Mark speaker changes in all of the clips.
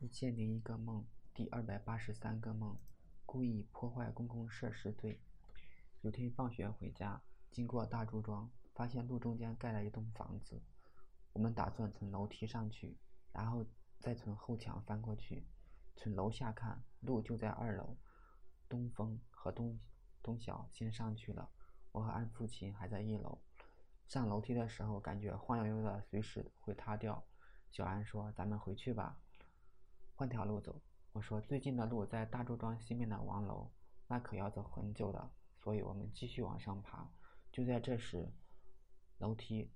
Speaker 1: 一千零一个梦，第二百八十三个梦，故意破坏公共设施罪。有天放学回家，经过大朱庄，发现路中间盖了一栋房子。我们打算从楼梯上去，然后再从后墙翻过去。从楼下看，路就在二楼。东风和东东晓先上去了，我和安父亲还在一楼。上楼梯的时候，感觉晃悠悠的，随时会塌掉。小安说：“咱们回去吧。”换条路走，我说最近的路在大朱庄西面的王楼，那可要走很久的，所以我们继续往上爬。就在这时，楼梯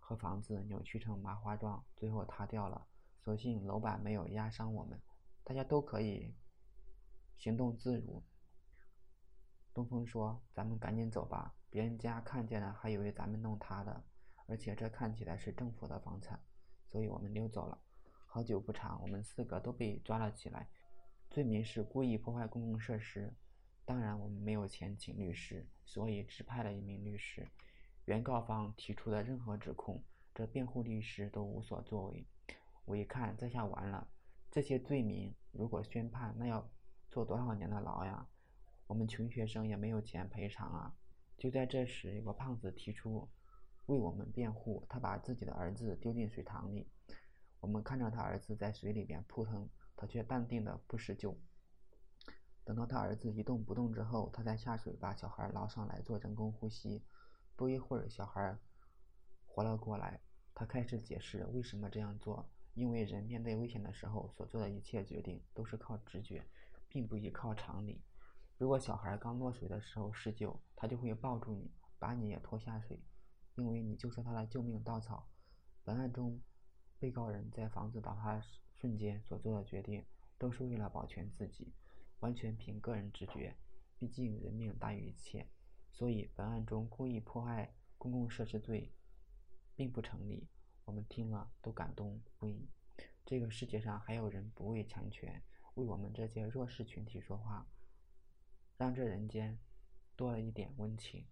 Speaker 1: 和房子扭曲成麻花状，最后塌掉了。所幸楼板没有压伤我们，大家都可以行动自如。东风说：“咱们赶紧走吧，别人家看见了还以为咱们弄塌的，而且这看起来是政府的房产，所以我们溜走了。”好久不长，我们四个都被抓了起来，罪名是故意破坏公共设施。当然，我们没有钱请律师，所以只派了一名律师。原告方提出的任何指控，这辩护律师都无所作为。我一看，这下完了，这些罪名如果宣判，那要坐多少年的牢呀？我们穷学生也没有钱赔偿啊！就在这时，有个胖子提出为我们辩护，他把自己的儿子丢进水塘里。我们看着他儿子在水里边扑腾，他却淡定的不施救。等到他儿子一动不动之后，他才下水把小孩捞上来做人工呼吸。不一会儿，小孩活了过来。他开始解释为什么这样做，因为人面对危险的时候所做的一切决定都是靠直觉，并不依靠常理。如果小孩刚落水的时候施救，他就会抱住你，把你也拖下水，因为你就是他的救命稻草。本案中。被告人在房子倒塌瞬间所做的决定，都是为了保全自己，完全凭个人直觉。毕竟人命大于一切，所以本案中故意破坏公共设施罪并不成立。我们听了都感动不已。这个世界上还有人不畏强权，为我们这些弱势群体说话，让这人间多了一点温情。